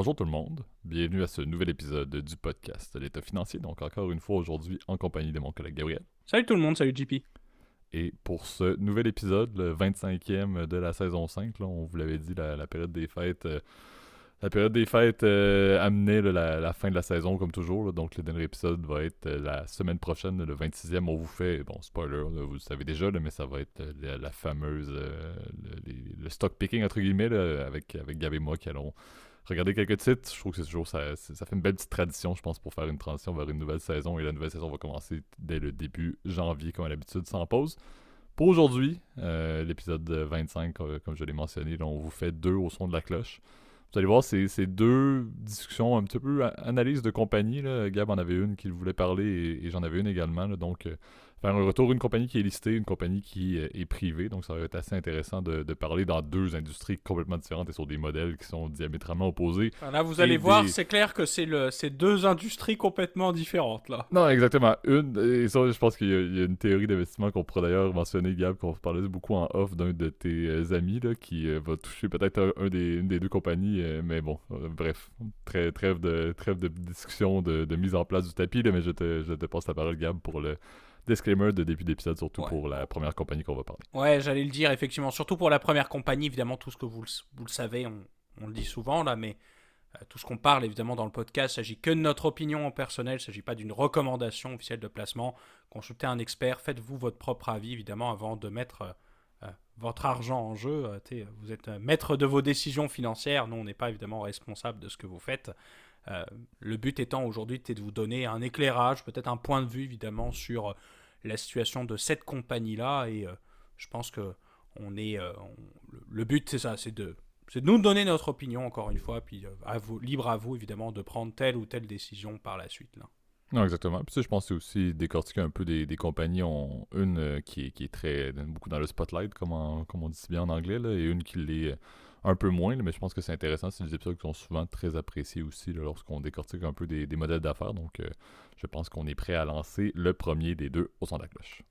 Bonjour tout le monde, bienvenue à ce nouvel épisode du podcast l'État financier. Donc encore une fois aujourd'hui en compagnie de mon collègue Gabriel. Salut tout le monde, salut JP. Et pour ce nouvel épisode, le 25e de la saison 5, là, on vous l'avait dit, la, période des fêtes, euh, la période des fêtes euh, amenait la, fin de la saison comme toujours. donc le dernier épisode va être euh, la semaine prochaine, le 26e. On vous fait, bon spoiler, vous le savez déjà, mais ça va être la, fameuse, le, stock picking entre guillemets avec, avec Gab et moi qui allons regarder quelques titres. Je trouve que c'est toujours ça, ça fait une belle petite tradition, je pense, pour faire une transition vers une nouvelle saison. Et la nouvelle saison va commencer dès le début janvier, comme à l'habitude, sans pause. Pour aujourd'hui, euh, l'épisode 25, euh, comme je l'ai mentionné, on vous fait deux au son de la cloche. Vous allez voir, c'est deux discussions un petit peu analyse de compagnie. Là. Gab en avait une qu'il voulait parler et, j'en avais une également. donc, euh, faire un retour, une compagnie qui est listée, une compagnie qui euh, est privée. Donc, ça va être assez intéressant de, parler dans deux industries complètement différentes et sur des modèles qui sont diamétralement opposés. Là, vous allez voir, c'est clair que c'est le, deux industries complètement différentes. là. Non, exactement. Une, et ça, je pense qu'il y, a une théorie d'investissement qu'on pourrait d'ailleurs mentionner, Gab, qu'on parlait beaucoup en off d'un de tes euh, amis là, qui euh, va toucher peut-être un, des, une des deux compagnies. mais bon, bref, très, trêve, de, trêve de discussion, de, mise en place du tapis. mais je te, je te passe la parole, Gab, pour le disclaimer de début d'épisode, surtout pour la première compagnie qu'on va parler. Ouais, j'allais le dire, effectivement. Surtout pour la première compagnie, évidemment, tout ce que vous le, vous le savez, on, le dit souvent, là, mais euh, tout ce qu'on parle, évidemment, dans le podcast, s'agit que de notre opinion personnelle, il ne s'agit pas d'une recommandation officielle de placement. Consultez un expert, faites-vous votre propre avis, évidemment, avant de mettre euh, euh, votre argent en jeu. vous êtes maître de vos décisions financières. Nous, on n'est pas, évidemment, responsable de ce que vous faites. le but étant aujourd'hui de vous donner un éclairage, peut-être un point de vue évidemment sur la situation de cette compagnie-là. Et euh, je pense que on est, euh, le but, c'est ça, c'est de, de nous donner notre opinion, encore une fois, puis euh, libre à vous, évidemment, de prendre telle ou telle décision par la suite. Là. Non, exactement. Puis ça, je pense aussi décortiquer un peu des, des compagnies. ont une qui, est, qui est très beaucoup dans le spotlight, comme, comme on dit bien en anglais, là, et une qui l'est un peu moins, mais je pense que c'est intéressant. C'est des épisodes qui sont souvent très appréciés aussi lorsqu'on décortique un peu des, modèles d'affaires. Donc, euh, je pense qu'on est prêt à lancer le premier des deux au son de la cloche.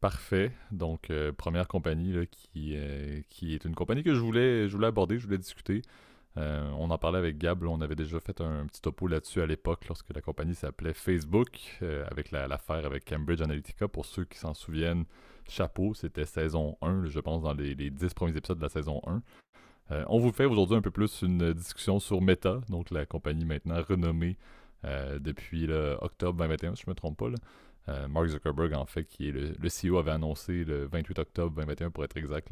Parfait. Donc, euh, première compagnie qui, euh, qui est une compagnie que je voulais, je voulais aborder, je voulais discuter. on en parlait avec Gab, on avait déjà fait un, petit topo là-dessus à l'époque lorsque la compagnie s'appelait Facebook, avec l'affaire avec Cambridge Analytica. Pour ceux qui s'en souviennent, chapeau, c'était saison 1, je pense, dans les, les 10 premiers épisodes de la saison 1. Euh, on vous fait aujourd'hui un peu plus une discussion sur Meta, donc la compagnie maintenant renommée euh, depuis octobre 2021, si je ne me trompe pas. Euh, Mark Zuckerberg, en fait, qui est le, CEO, avait annoncé le 28 octobre 2021, pour être exact,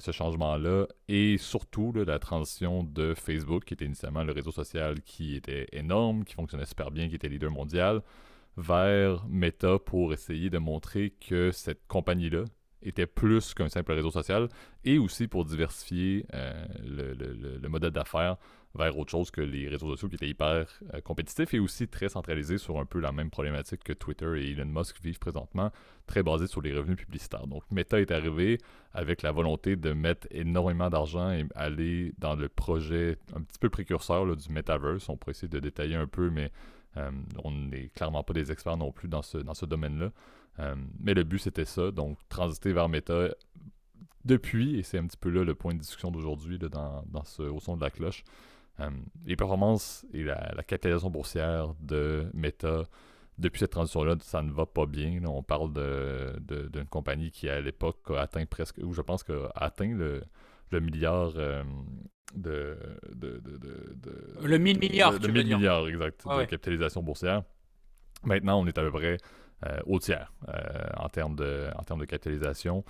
ce changement-là. Et surtout, la transition de Facebook, qui était initialement le réseau social qui était énorme, qui fonctionnait super bien, qui était leader mondial, vers Meta pour essayer de montrer que cette compagnie-là était plus qu'un simple réseau social et aussi pour diversifier euh, le, modèle d'affaires vers autre chose que les réseaux sociaux qui étaient hyper euh, compétitifs et aussi très centralisés sur un peu la même problématique que Twitter et Elon Musk vivent présentement, très basés sur les revenus publicitaires. Donc Meta est arrivé avec la volonté de mettre énormément d'argent et aller dans le projet un petit peu précurseur du metaverse. On pourrait essayer de détailler un peu, mais on n'est clairement pas des experts non plus dans ce, domaine-là. Euh, mais le but, c'était ça. Donc, transiter vers Meta depuis, et c'est un petit peu là le point de discussion d'aujourd'hui au son de la cloche. Euh, les performances et la, capitalisation boursière de Meta depuis cette transition-là, ça ne va pas bien. on parle d'une compagnie qui, à l'époque, a atteint presque, ou je pense qu'a atteint le, milliard euh, de, de, Le 1000 milliards, Le 1000 milliards, exact, de capitalisation boursière. Maintenant, on est à peu près euh, au tiers euh, en, termes de, en termes de capitalisation.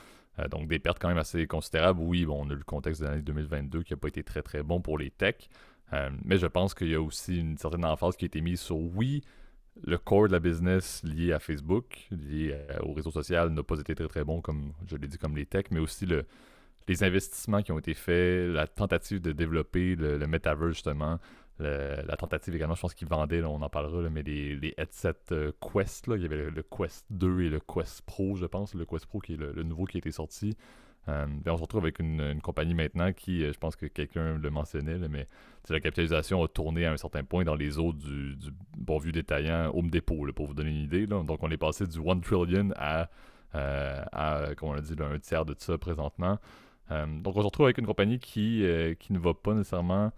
donc, des pertes quand même assez considérables. Oui, bon, on a eu le contexte de l'année 2022 qui n'a pas été très, très bon pour les techs. mais je pense qu'il y a aussi une certaine emphase qui a été mise sur, oui, le core de la business lié à Facebook, lié au réseau social, n'a pas été très, très bon, comme je l'ai dit, comme les techs, mais aussi le les investissements qui ont été faits, la tentative de développer le, metaverse justement, la tentative également, je pense qu'ils vendaient, on en parlera, mais les, les headsets euh, Quest, là, il y avait le, Quest 2 et le Quest Pro, je pense, le Quest Pro qui est le, nouveau qui a été sorti. Euh, on se retrouve avec une, compagnie maintenant qui, euh, je pense que quelqu'un le mentionnait, mais la capitalisation a tourné à un certain point dans les eaux du, bon vieux détaillant Home Depot, pour vous donner une idée. Donc on est passé du 1 trillion à, à comment on dit, un tiers de ça présentement. Donc on se retrouve avec une compagnie qui, qui ne va pas nécessairement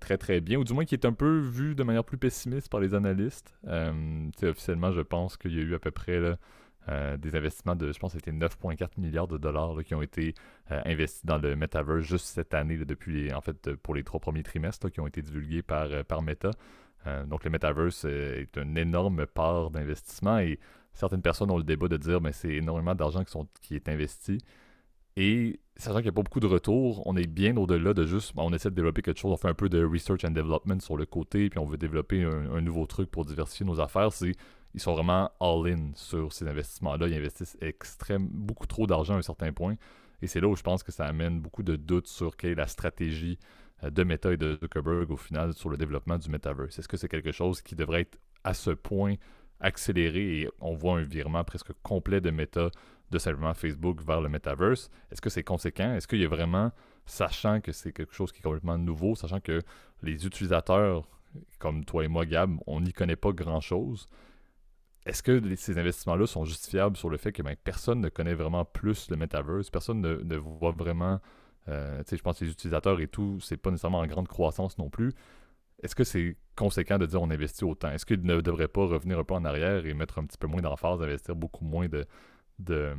très très bien, ou du moins qui est un peu vue de manière plus pessimiste par les analystes. officiellement, je pense qu'il y a eu à peu près euh, des investissements de, je pense, c'était 9,4 milliards de dollars qui ont été euh, investis dans le metaverse juste cette année, depuis, en fait, pour les trois premiers trimestres qui ont été divulgués par, euh, par Meta. donc, le metaverse est une énorme part d'investissement et certaines personnes ont le débat de dire, mais c'est énormément d'argent qui, qui est investi. Sachant qu'il n'y a pas beaucoup de retours, on est bien au-delà de juste, ben, on essaie de développer quelque chose, on fait un peu de research and development sur le côté, puis on veut développer un, nouveau truc pour diversifier nos affaires. C'est ils sont vraiment all-in sur ces investissements-là. Ils investissent extrêmement, beaucoup trop d'argent à un certain point. Et c'est là où je pense que ça amène beaucoup de doutes sur quelle est la stratégie euh, de Meta et de Zuckerberg au final sur le développement du metaverse. Est-ce que c'est quelque chose qui devrait être à ce point accéléré et on voit un virement presque complet de Meta de simplement Facebook vers le metaverse? Est-ce que c'est conséquent? Est-ce qu'il y a vraiment, sachant que c'est quelque chose qui est complètement nouveau, sachant que les utilisateurs comme toi et moi, Gab, on n'y connaît pas grand-chose, est-ce que ces investissements-là sont justifiables sur le fait que ben, personne ne connaît vraiment plus le metaverse, personne ne, voit vraiment, euh, je pense que les utilisateurs et tout, c'est pas nécessairement en grande croissance non plus. Est-ce que c'est conséquent de dire on investit autant? Est-ce qu'il ne devrait pas revenir un peu en arrière et mettre un petit peu moins d'emphase, investir beaucoup moins de, de,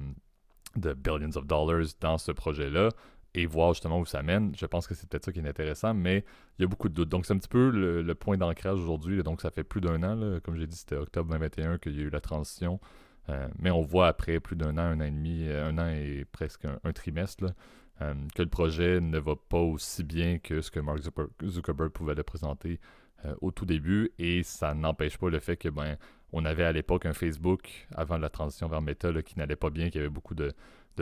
de billions of dollars dans ce projet-là et voir justement où ça mène. Je pense que c'est peut-être ça qui est intéressant, mais il y a beaucoup de doutes. Donc c'est un petit peu le, point d'ancrage aujourd'hui. Donc ça fait plus d'un an, comme j'ai dit, c'était octobre 2021 qu'il y a eu la transition. Euh, mais on voit après plus d'un an, un an et demi, euh, un an et presque un, trimestre, euh, que le projet ne va pas aussi bien que ce que Mark Zuckerberg pouvait le présenter au tout début. Et ça n'empêche pas le fait que ben on avait à l'époque un Facebook avant la transition vers Meta qui n'allait pas bien, qui avait beaucoup de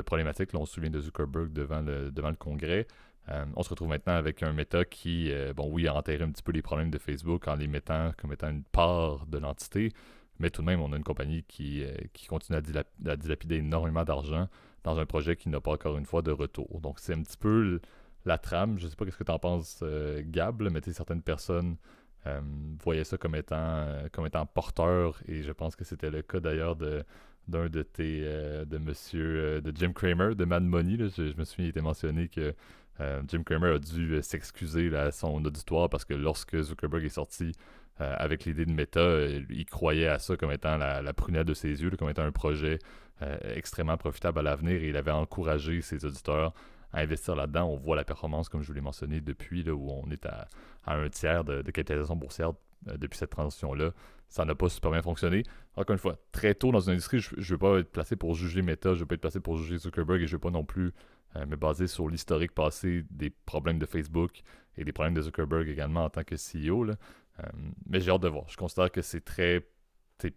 problématiques. On se souvient de Zuckerberg devant le, Congrès. Euh, on se retrouve maintenant avec un Meta qui, euh, bon, oui, a enterré un petit peu les problèmes de Facebook en les mettant comme étant une part de l'entité, mais tout de même, on a une compagnie qui, euh, continue à, dilapider énormément d'argent dans un projet qui n'a pas encore une fois de retour. Donc, c'est un petit peu la trame. Je ne sais pas ce que tu en penses, Gab, mais certaines personnes voyaient ça comme étant, comme étant porteur, et je pense que c'était le cas d'ailleurs de d'un de tes euh, de monsieur euh, de Jim Cramer de Mad Money je, me souviens il était mentionné que euh, Jim Cramer a dû s'excuser à son auditoire parce que lorsque Zuckerberg est sorti avec l'idée de Meta il croyait à ça comme étant la, la prunelle de ses yeux comme étant un projet extrêmement profitable à l'avenir et il avait encouragé ses auditeurs à investir là-dedans. On voit la performance, comme je vous l'ai mentionné, depuis là, où on est à, un tiers de, capitalisation boursière depuis cette transition-là ça n'a pas super bien fonctionné. Encore une fois, très tôt dans une industrie, je ne veux pas être placé pour juger Meta, je ne veux pas être placé pour juger Zuckerberg et je ne veux pas non plus euh, me baser sur l'historique passé des problèmes de Facebook et des problèmes de Zuckerberg également en tant que CEO. Euh, mais j'ai hâte de voir. Je considère que c'est très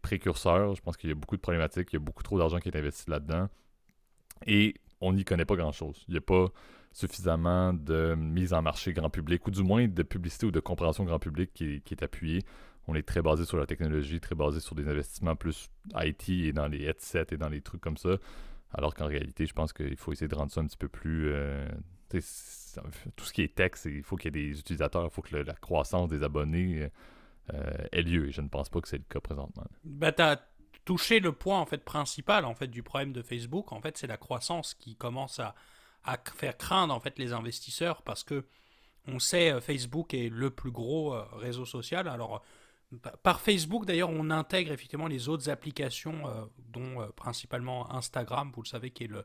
précurseur. Je pense qu'il y a beaucoup de problématiques, il y a beaucoup trop d'argent qui est investi là-dedans. Et on n'y connaît pas grand-chose. Il n'y a pas suffisamment de mise en marché grand public, ou du moins de publicité ou de compréhension grand public qui, est appuyée on est très basé sur la technologie, très basé sur des investissements plus IT et dans les headsets et dans les trucs comme ça. Alors qu'en réalité, je pense qu'il faut essayer de rendre ça un petit peu plus. Euh, tout ce qui est tech, il faut qu'il y ait des utilisateurs, il faut que la croissance des abonnés euh, ait lieu. Et je ne pense pas que c'est le cas présentement. Bah, touché le point en fait, principal en fait, du problème de Facebook. En fait, c'est la croissance qui commence à, faire craindre en fait, les investisseurs parce que on sait euh, Facebook est le plus gros réseau social. Alors par Facebook, d'ailleurs, on intègre effectivement les autres applications, euh, dont euh, principalement Instagram, vous le savez, qui est le,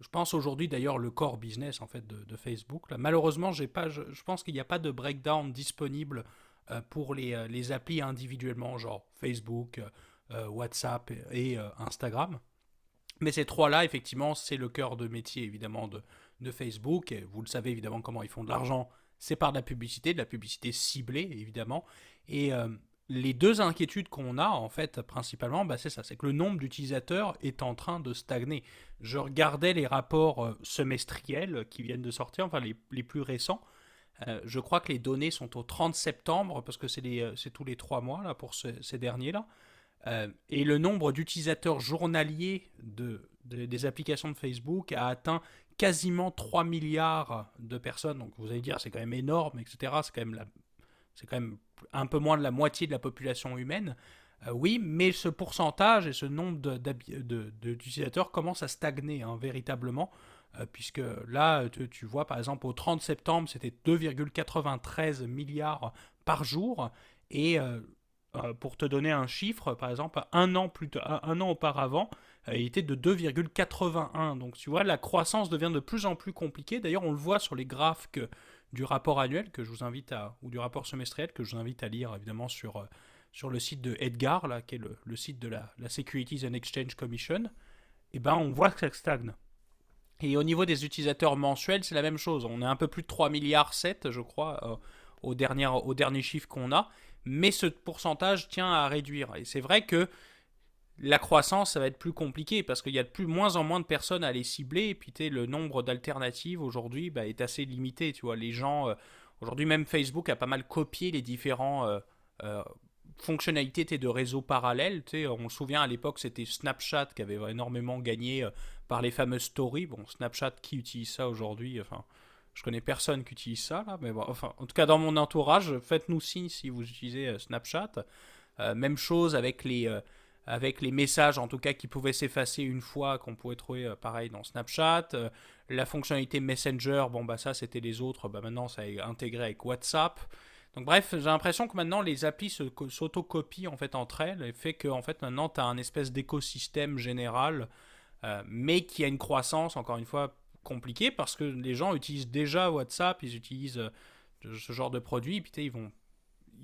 je pense aujourd'hui d'ailleurs le core business de, Facebook. Malheureusement, j'ai pas, je, pense qu'il n'y a pas de breakdown disponible euh, pour les, les, applis individuellement, genre Facebook, WhatsApp et, Instagram. Mais ces trois-là, effectivement, c'est le cœur de métier évidemment de, de Facebook. Vous le savez évidemment comment ils font de l'argent. C'est par de la publicité, de la publicité ciblée évidemment. Et les deux inquiétudes qu'on a, en fait, principalement, bah, c'est ça, c'est que le nombre d'utilisateurs est en train de stagner. Je regardais les rapports euh, semestriels qui viennent de sortir, enfin les, plus récents. Euh, je crois que les données sont au 30 septembre, parce que c'est, euh, tous les trois mois là, pour ces derniers-là. Et le nombre d'utilisateurs journaliers de, des applications de Facebook a atteint quasiment 3 milliards de personnes. Donc vous allez dire, c'est quand même énorme, etc. C'est quand même un peu moins de la moitié de la population humaine. Euh, oui, mais ce pourcentage et ce nombre d'utilisateurs commencent à stagner hein, véritablement. puisque là, tu, vois, par exemple, au 30 septembre, c'était 2,93 milliards par jour. Et pour te donner un chiffre, par exemple, un an, plus un an auparavant, il était de 2,81. Donc tu vois, la croissance devient de plus en plus compliquée. D'ailleurs, on le voit sur les graphes du rapport annuel que je vous invite à, ou du rapport semestriel que je vous invite à lire évidemment sur, sur le site de Edgar, là, qui est le, site de la, Securities and Exchange Commission. Et eh ben, on voit que ça stagne. Et au niveau des utilisateurs mensuels, c'est la même chose. On est un peu plus de 3 milliards 7, je crois, euh, au, dernier, au dernier chiffre qu'on a. Mais ce pourcentage tient à réduire. Et c'est vrai que la croissance, ça va être plus compliqué parce qu'il y a de plus, moins en moins de personnes à les cibler. Et puis le nombre d'alternatives aujourd'hui bah, est assez limité. Tu vois, les gens, euh, aujourd'hui même Facebook a pas mal copié les différents euh, fonctionnalités de réseaux parallèles. On se souvient à l'époque, c'était Snapchat qui avait énormément gagné par les fameuses stories. Bon, Snapchat, qui utilise ça aujourd'hui Enfin, je connais personne qui utilise ça, là, mais bon, enfin, en tout cas, dans mon entourage, faites-nous signe si vous utilisez euh, Snapchat. Euh, même chose avec les, euh, avec les messages, en tout cas, qui pouvaient s'effacer une fois, qu'on pouvait trouver pareil dans Snapchat. la fonctionnalité Messenger, bon, bah ça, c'était les autres. Bah, maintenant, ça est intégré avec WhatsApp. Donc bref, j'ai l'impression que maintenant les applis s'autocopient en fait entre elles et fait que fait maintenant tu as un espèce d'écosystème général mais qui a une croissance, encore une fois, compliquée parce que les gens utilisent déjà WhatsApp, ils utilisent euh, ce genre de produit, et puis ils vont.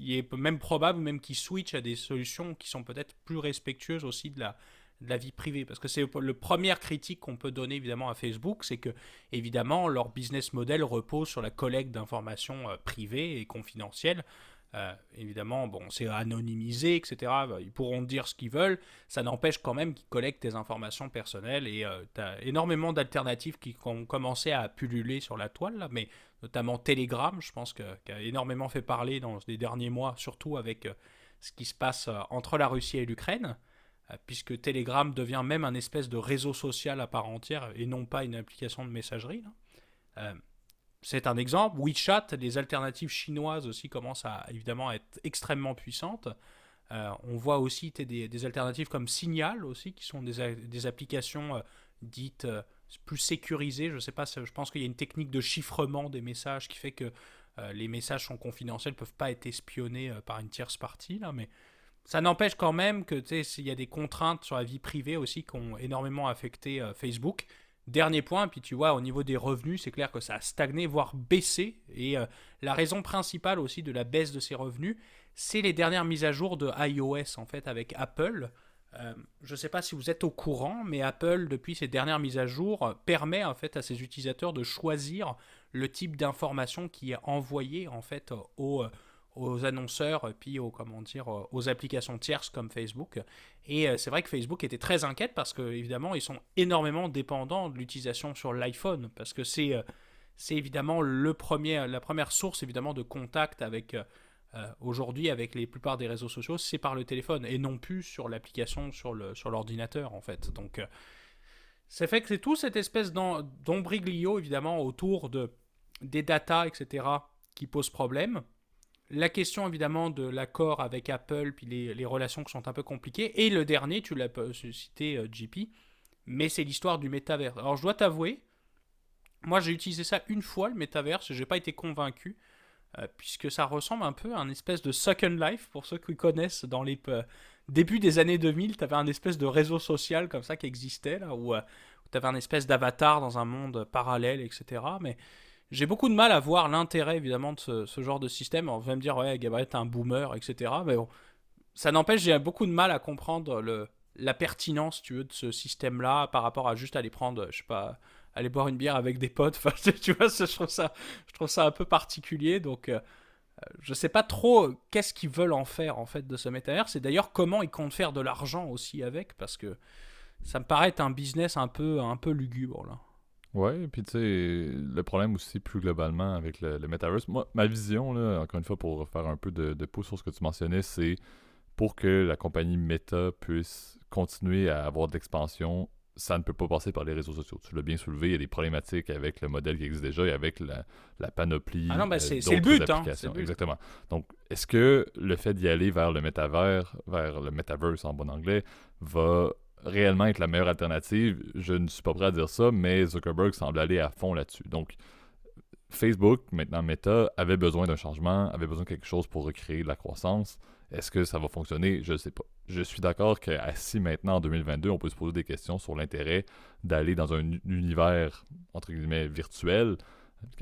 Il est même probable même qu'ils switchent à des solutions qui sont peut-être plus respectueuses aussi de la, de la vie privée. Parce que c'est le première critique qu'on peut donner évidemment à Facebook, c'est que évidemment leur business model repose sur la collecte d'informations euh, privées et confidentielles. Euh, évidemment, bon, c'est anonymisé, etc. Bah, ils pourront dire ce qu'ils veulent. Ça n'empêche quand même qu'ils collectent tes informations personnelles. Et euh, tu as énormément d'alternatives qui ont commencé à pulluler sur la toile, mais notamment Telegram, je pense, que, qui a énormément fait parler dans les derniers mois, surtout avec euh, ce qui se passe entre la Russie et l'Ukraine, puisque Telegram devient même un espèce de réseau social à part entière et non pas une application de messagerie c'est un exemple. WeChat, les alternatives chinoises aussi commencent à évidemment être extrêmement puissantes. Euh, on voit aussi des, alternatives comme Signal aussi, qui sont des, applications euh, dites euh, plus sécurisées. Je sais pas, je pense qu'il y a une technique de chiffrement des messages qui fait que les messages sont confidentiels, ne peuvent pas être espionnés par une tierce partie. Là, mais ça n'empêche quand même que il y a des contraintes sur la vie privée aussi qui ont énormément affecté Facebook. Dernier point, puis tu vois, au niveau des revenus, c'est clair que ça a stagné, voire baissé. Et euh, la raison principale aussi de la baisse de ces revenus, c'est les dernières mises à jour de iOS, en fait, avec Apple. Euh, je ne sais pas si vous êtes au courant, mais Apple, depuis ces dernières mises à jour, permet en fait à ses utilisateurs de choisir le type d'information qui est envoyé en fait au aux annonceurs, puis aux, comment dire, aux applications tierces comme Facebook. Et euh, c'est vrai que Facebook était très inquiète parce que évidemment ils sont énormément dépendants de l'utilisation sur l'iPhone parce que c'est euh, c'est évidemment le premier, la première source évidemment de contact avec euh, aujourd'hui avec les plupart des réseaux sociaux, c'est par le téléphone et non plus sur l'application sur le sur l'ordinateur en fait. Donc ça fait que c'est tout cette espèce d'ombriglio évidemment autour de des datas etc qui pose problème la question évidemment de l'accord avec Apple, puis les, relations qui sont un peu compliquées. Et le dernier, tu l'as cité, euh, JP, mais c'est l'histoire du métaverse. Alors je dois t'avouer, moi j'ai utilisé ça une fois, le métaverse, j'ai pas été convaincu, euh, puisque ça ressemble un peu à un espèce de Second Life, pour ceux qui connaissent dans les euh, débuts des années 2000, tu avais un espèce de réseau social comme ça qui existait, là, où, où tu avais un espèce d'avatar dans un monde parallèle, etc. Mais j'ai beaucoup de mal à voir l'intérêt évidemment de ce, genre de système. On va me dire, ouais, Gabriel, t'es un boomer, etc. Mais bon, ça n'empêche, j'ai beaucoup de mal à comprendre la pertinence, tu veux, de ce système-là par rapport à juste aller prendre, je sais pas, aller boire une bière avec des potes. Enfin, tu vois, je trouve ça, je trouve ça un peu particulier. Donc, euh, je sais pas trop qu'est-ce qu'ils veulent en faire en fait de ce métavers. C'est d'ailleurs comment ils comptent faire de l'argent aussi avec, parce que ça me paraît être un business un peu, un peu lugubre là. Ouais, puis tu sais, le problème aussi plus globalement avec le, Metaverse, moi, ma vision, là, encore une fois, pour faire un peu de, de pouce sur ce que tu mentionnais, c'est pour que la compagnie Meta puisse continuer à avoir de l'expansion, ça ne peut pas passer par les réseaux sociaux. Tu l'as bien soulevé, il y a des problématiques avec le modèle qui existe déjà et avec la, la panoplie. Ah non, ben c'est le but, hein, Exactement. Donc, est-ce que le fait d'y aller vers le métavers, vers le metaverse en bon anglais, va réellement être la meilleure alternative, je ne suis pas prêt à dire ça, mais Zuckerberg semble aller à fond là-dessus. Donc, Facebook, maintenant Meta, avait besoin d'un changement, avait besoin de quelque chose pour recréer de la croissance. Est-ce que ça va fonctionner? Je ne sais pas. Je suis d'accord qu'assis maintenant en 2022, on peut se poser des questions sur l'intérêt d'aller dans un univers, entre guillemets, virtuel,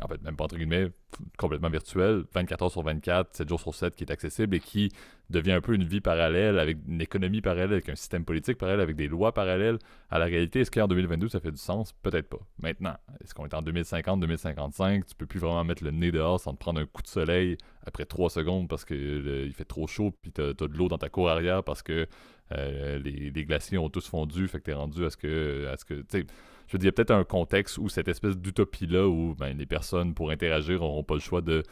en fait, même pas entre guillemets, complètement virtuel, 24 heures sur 24, 7 jours sur 7, qui est accessible et qui devient un peu une vie parallèle, avec une économie parallèle, avec un système politique parallèle, avec des lois parallèles à la réalité. Est-ce qu'en 2022, ça fait du sens? Peut-être pas. Maintenant, est-ce qu'on est en 2050, 2055? Tu peux plus vraiment mettre le nez dehors sans te prendre un coup de soleil après 3 secondes parce qu'il fait trop chaud, puis tu as, de l'eau dans ta cour arrière parce que euh, les, les, glaciers ont tous fondu, fait que tu es rendu à ce que... À ce que je veux dire, il y a peut-être un contexte où cette espèce d'utopie-là, où ben, les personnes, pour interagir, n'auront pas le choix de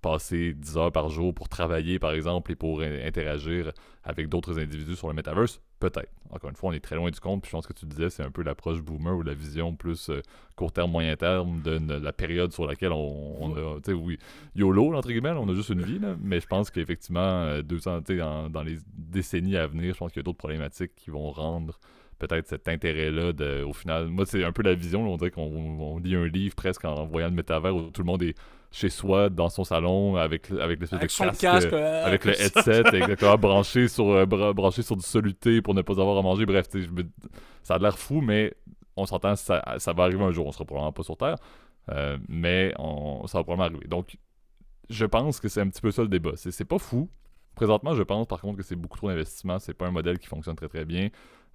passer 10 heures par jour pour travailler, par exemple, et pour interagir avec d'autres individus sur le metaverse, peut-être. Encore une fois, on est très loin du compte, puis je pense que tu disais, c'est un peu l'approche boomer ou la vision plus euh, court terme, moyen terme de, la période sur laquelle on, a, tu sais, oui, YOLO, entre guillemets, on a juste une vie, mais je pense qu'effectivement, 200, euh, dans les décennies à venir, je pense qu'il y a d'autres problématiques qui vont rendre peut-être cet intérêt-là de, au final. Moi, c'est un peu la vision. on dirait qu'on lit un livre presque en voyant le métavers où tout le monde est chez soi, dans son salon, avec, avec l'espèce de casque, euh, avec le headset, exactement, branché sur, euh, branché sur du soluté pour ne pas avoir à manger. Bref, ça a l'air fou, mais on s'entend, ça, ça va arriver un jour. On sera probablement pas sur Terre, euh, mais on, ça va probablement arriver. Donc, je pense que c'est un petit peu ça le débat. C'est pas fou. Présentement, je pense par contre que c'est beaucoup trop d'investissement. C'est pas un modèle qui fonctionne très très bien.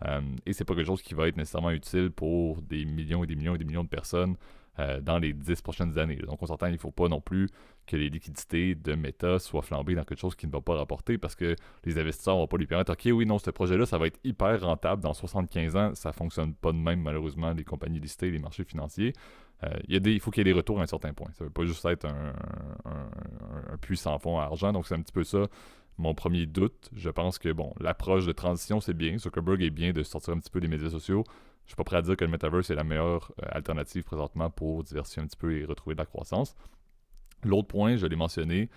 Euh, et c'est pas quelque chose qui va être nécessairement utile pour des millions et des millions et des millions de personnes euh, dans les dix prochaines années. Donc on s'entend, il ne faut pas non plus que les liquidités de Meta soient flambées dans quelque chose qui ne va pas rapporter parce que les investisseurs ne vont pas lui permettre, OK, oui, non, ce projet-là, ça va être hyper rentable dans 75 ans. Ça ne fonctionne pas de même, malheureusement, les compagnies listées, les marchés financiers. Euh, il, y a des, il faut qu'il y ait des retours à un certain point. Ça ne veut pas juste être un, un, un puits sans fond à argent. Donc c'est un petit peu ça mon premier doute. Je pense que, bon, l'approche de transition, c'est bien. Zuckerberg est bien de sortir un petit peu des médias sociaux. Je suis pas prêt à dire que le metaverse est la meilleure euh, alternative présentement pour diversifier un petit peu et retrouver de la croissance. L'autre point, je l'ai mentionné,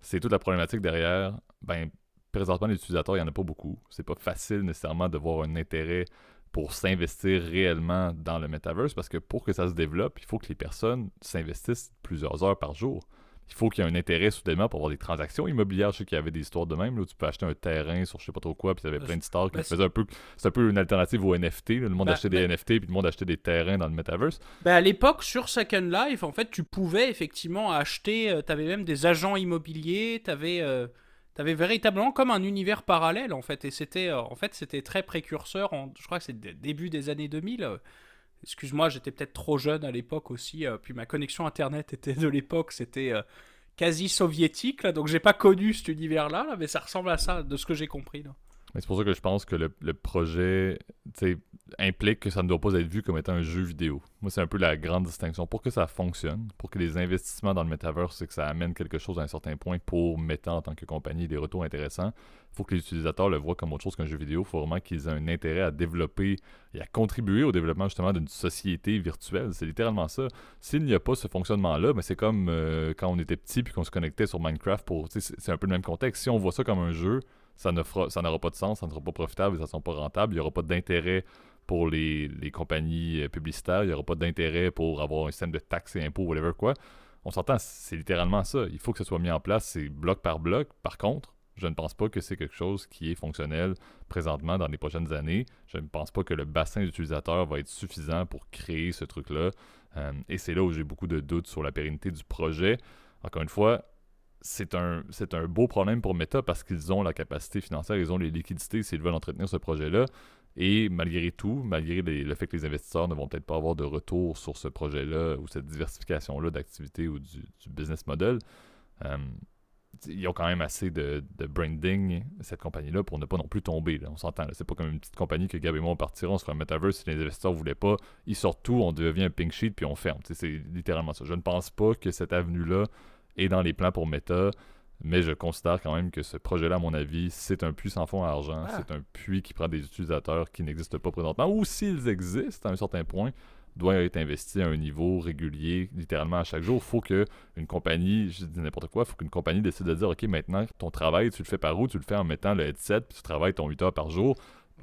c'est toute la problématique derrière. Ben, présentement, les utilisateurs, il n'y en a pas beaucoup. C'est pas facile nécessairement de voir un intérêt pour s'investir réellement dans le metaverse parce que pour que ça se développe, il faut que les personnes s'investissent plusieurs heures par jour il faut qu'il y ait un intérêt soudainement pour avoir des transactions immobilières. Je sais qu'il y avait des histoires de même, là, où tu peux acheter un terrain sur je sais pas trop quoi, puis il y avait plein de stars qui ben, faisaient un peu. C'est un peu une alternative au NFT. Le monde ben, achetait des ben NFT, puis le monde achetait des terrains dans le metaverse. Ben à l'époque, sur Second Life, en fait, tu pouvais effectivement acheter. Euh, tu avais même des agents immobiliers, tu avais. Euh, avais véritablement comme un univers parallèle en fait et c'était euh, en fait c'était très précurseur en, je crois que c'est début des années 2000 Excuse-moi, j'étais peut-être trop jeune à l'époque aussi, euh, puis ma connexion internet était de l'époque, c'était euh, quasi soviétique, là, donc j'ai pas connu cet univers-là, mais ça ressemble à ça, de ce que j'ai compris. Là. C'est pour ça que je pense que le, le projet implique que ça ne doit pas être vu comme étant un jeu vidéo. Moi, c'est un peu la grande distinction. Pour que ça fonctionne, pour que les investissements dans le metaverse, c'est que ça amène quelque chose à un certain point pour Meta en tant que compagnie des retours intéressants, il faut que les utilisateurs le voient comme autre chose qu'un jeu vidéo. Il faut vraiment qu'ils aient un intérêt à développer et à contribuer au développement justement d'une société virtuelle. C'est littéralement ça. S'il n'y a pas ce fonctionnement-là, mais ben, c'est comme euh, quand on était petit puis qu'on se connectait sur Minecraft pour. C'est un peu le même contexte. Si on voit ça comme un jeu, ça n'aura pas de sens, ça ne sera pas profitable, ça ne sera pas rentable, il n'y aura pas d'intérêt pour les, compagnies euh, publicitaires, il n'y aura pas d'intérêt pour avoir un système de taxes et impôts, whatever quoi. On s'entend, c'est littéralement ça. Il faut que ce soit mis en place, c'est bloc par bloc. Par contre, je ne pense pas que c'est quelque chose qui est fonctionnel présentement dans les prochaines années. Je ne pense pas que le bassin d'utilisateurs va être suffisant pour créer ce truc-là. Euh, et c'est là où j'ai beaucoup de doutes sur la pérennité du projet. Encore une fois, c'est un, c'est un beau problème pour Meta parce qu'ils ont la capacité financière, ils ont les liquidités s'ils veulent entretenir ce projet-là. Et malgré tout, malgré le fait que les investisseurs ne vont peut-être pas avoir de retour sur ce projet-là ou cette diversification-là d'activité ou du, business model, euh, ils ont quand même assez de, branding, cette compagnie-là, pour ne pas non plus tomber. On s'entend. C'est pas comme une petite compagnie que Gab et moi on partiront, on se un metaverse si les investisseurs ne voulaient pas. Ils sortent tout, on devient un pink sheet puis on ferme. c'est littéralement ça. Je ne pense pas que cette avenue-là est dans les plans pour Meta. Mais je considère quand même que ce projet-là, à mon avis, c'est un puits sans fond à argent. Ah. C'est un puits qui prend des utilisateurs qui n'existent pas présentement, ou s'ils existent à un certain point, doit être investi à un niveau régulier, littéralement à chaque jour. Il faut qu'une compagnie, je dis n'importe quoi, il faut qu'une compagnie décide de dire, OK, maintenant, ton travail, tu le fais par où? Tu le fais en mettant le headset, puis tu travailles ton 8 heures par jour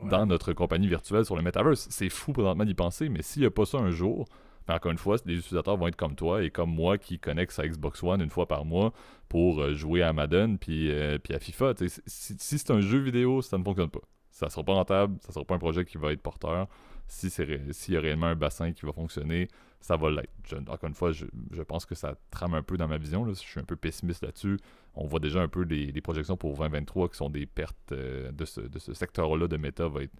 dans notre compagnie virtuelle sur le Metaverse. C'est fou présentement d'y penser, mais s'il n'y a pas ça un jour, ben, encore une fois, les utilisateurs vont être comme toi et comme moi qui connecte sa Xbox One une fois par mois pour euh, jouer à Madden puis, euh, puis à FIFA. Si, c'est un jeu vidéo, ça ne fonctionne pas. Ça ne sera pas rentable, ça ne sera pas un projet qui va être porteur. Si s'il y a réellement un bassin qui va fonctionner, ça va l'être. Encore une fois, je, pense que ça trame un peu dans ma vision. Je suis un peu pessimiste là-dessus. On voit déjà un peu les, projections pour 2023 qui sont des pertes euh, de ce, de ce secteur-là de méta va être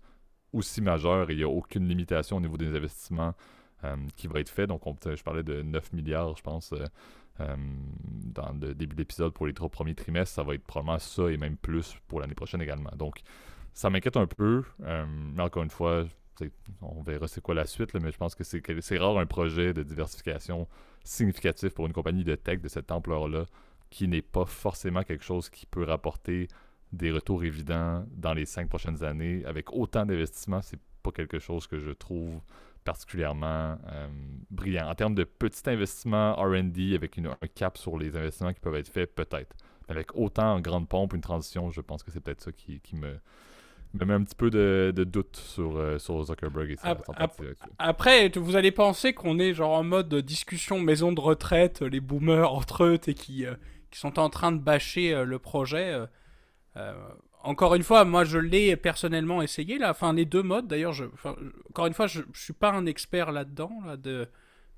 aussi majeures et il n'y a aucune limitation au niveau des investissements qui va être fait. Donc, on, je parlais de 9 milliards, je pense, euh, dans le début de l'épisode pour les trois premiers trimestres. Ça va être probablement ça et même plus pour l'année prochaine également. Donc, ça m'inquiète un peu. mais encore une fois, on verra c'est quoi la suite, mais je pense que c'est rare un projet de diversification significatif pour une compagnie de tech de cette ampleur-là qui n'est pas forcément quelque chose qui peut rapporter des retours évidents dans les cinq prochaines années. Avec autant d'investissements, c'est pas quelque chose que je trouve particulièrement euh, brillant. En termes de petits investissements RD, avec une, un cap sur les investissements qui peuvent être faits, peut-être. Avec autant en grande pompe, une transition, je pense que c'est peut-être ça qui, qui me, me met un petit peu de, doute sur, euh, sur Zuckerberg et après, vous allez penser qu'on est genre en mode discussion maison de retraite, les boomers entre eux, et qui, euh, qui sont en train de bâcher le projet. Encore une fois, moi je l'ai personnellement essayé là. Enfin, les deux modes d'ailleurs. Encore une fois, je, je suis pas un expert là-dedans là, de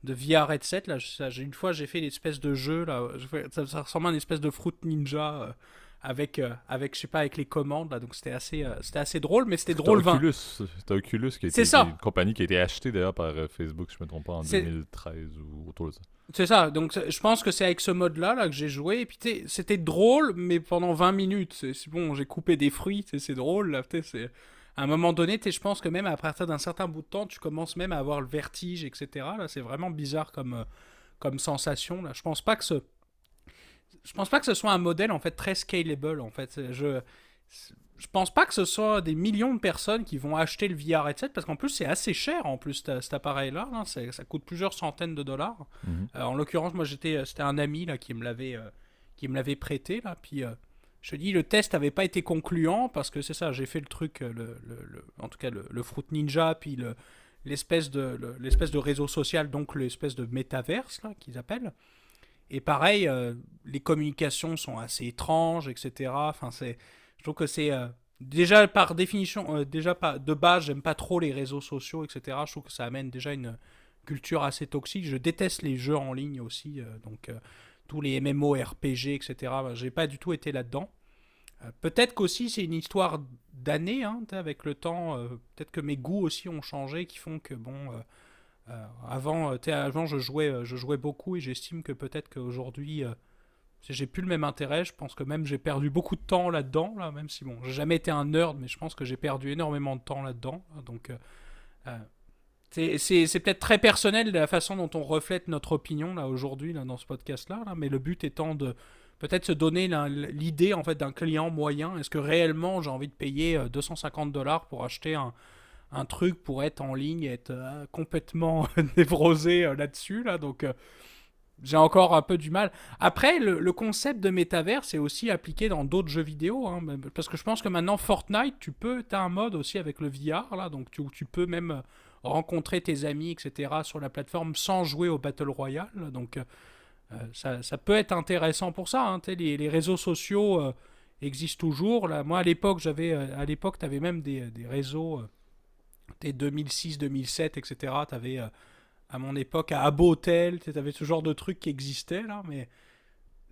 de VR headset là. Une fois j'ai fait l'espèce de jeu là. Ça, ça, ressemble à une espèce de fruit ninja avec, euh, avec, je sais pas, avec les commandes. Là, donc c'était assez, euh, c'était assez drôle, mais c'était drôle. Oculus, c'était Oculus qui était une compagnie qui a été achetée d'ailleurs par euh, Facebook, je me trompe pas, en 2013 ou autour de ça. C'est ça, donc je pense que c'est avec ce mode-là là, que j'ai joué. Et puis c'était drôle, mais pendant 20 minutes. C'est bon, j'ai coupé des fruits, c'est drôle. Là, c'est à un moment donné, je pense que même à partir d'un certain bout de temps, tu commences même à avoir le vertige, etc. Là, c'est vraiment bizarre comme, comme sensation. Là, je pense pas que ce je pense pas que ce soit un modèle en fait très scalable en fait. Je je pense pas que ce soit des millions de personnes qui vont acheter le VR headset parce qu'en plus c'est assez cher en plus cet appareil là, ça coûte plusieurs centaines de dollars. Mhm. Euh, en l'occurrence moi j'étais euh, c'était un ami là qui me l'avait euh, qui me l'avait prêté là puis je dis le test avait pas été concluant parce que c'est ça j'ai fait le truc le, le, en tout cas le, Fruit Ninja puis le l'espèce de l'espèce de réseau social donc l'espèce de métaverse là qu'ils appellent et pareil, euh, les communications sont assez étranges, etc. Enfin, je trouve que c'est euh, déjà par définition, euh, déjà pas de base, j'aime pas trop les réseaux sociaux, etc. Je trouve que ça amène déjà une culture assez toxique. Je déteste les jeux en ligne aussi, donc tous les MMO, RPG, etc. J'ai pas du tout été là-dedans. Peut-être qu'aussi c'est une histoire d'années, hein, avec le temps. Peut-être que mes goûts aussi ont changé, qui font que bon, avant, euh, avant je, jouais, euh, je jouais beaucoup et j'estime que peut-être qu'aujourd'hui, j'ai plus le même intérêt. Je pense que même j'ai perdu beaucoup de temps là-dedans, là, même si bon, j'ai jamais été un nerd, mais je pense que j'ai perdu énormément de temps là-dedans. Donc, c'est peut-être très personnel la façon dont on reflète notre opinion là aujourd'hui là, dans ce podcast-là, là, mais le but étant de peut-être se donner l'idée en fait d'un client moyen. Est-ce que réellement j'ai envie de payer 250 dollars pour acheter un, un truc pour être en ligne, être euh, complètement névrosé euh, là-dessus. Là, donc, euh, j'ai encore un peu du mal. Après, le, concept de métavers est aussi appliqué dans d'autres jeux vidéo. Hein, parce que je pense que maintenant, Fortnite, tu peux, as un mode aussi avec le VR, là, donc tu, peux même rencontrer tes amis, etc., sur la plateforme sans jouer au Battle Royale. Donc, ça, ça, peut être intéressant pour ça. Hein, les, les, réseaux sociaux existent toujours. Là. Moi, à l'époque, j'avais, à l'époque, tu avais même des, des réseaux 2006, 2007, etc. Tu avais, à mon époque, à Abo Hotel, tu avais ce genre de trucs qui existaient, là, mais